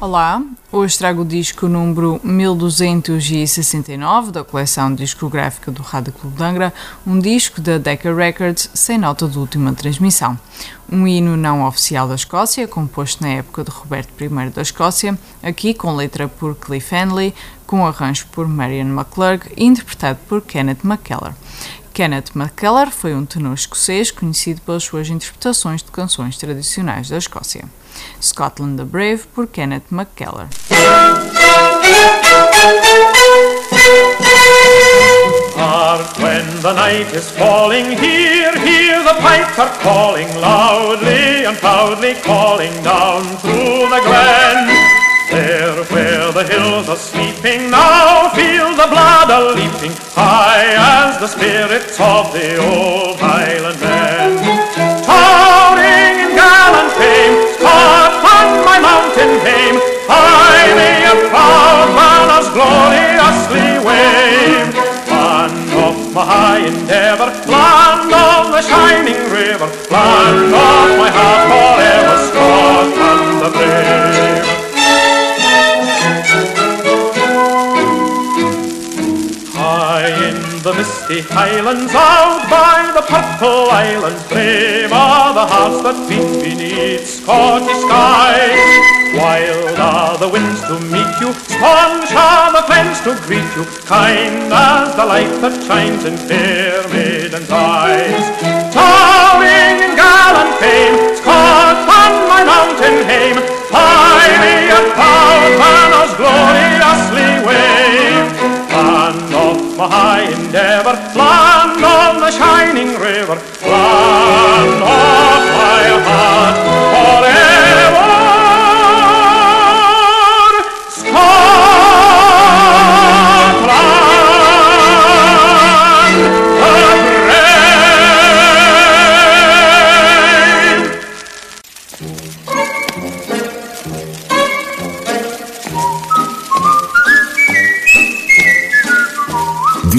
Olá, hoje trago o disco número 1269 da coleção discográfica do Rádio Clube de Angra, um disco da Decca Records sem nota de última transmissão. Um hino não oficial da Escócia, composto na época de Roberto I da Escócia, aqui com letra por Cliff Henley, com arranjo por Marion McClurg e interpretado por Kenneth McKellar. Kenneth McKellar foi um tenor escocês conhecido pelas suas interpretações de canções tradicionais da Escócia. Scotland the Brave por Kenneth McKellar. Hark when the night is falling, hear, hear the pipes are calling loudly and proudly calling down through the glen. There where the hills are sleeping now, feel the blood a leaping high as the spirits of the old Highland my high endeavour, land of the shining river, land of my heart forever, Scotland the brave. High in the misty highlands, out by the purple islands, brave are the hearts that beat beneath Scottish skies. Wild are the winds to meet to you, kind as the light that shines in fair maidens' eyes. Towering in gallant fame, Scotland, my mountain hame, high me a proud banners gloriously wave. Land of my high endeavour, land of the shining river, land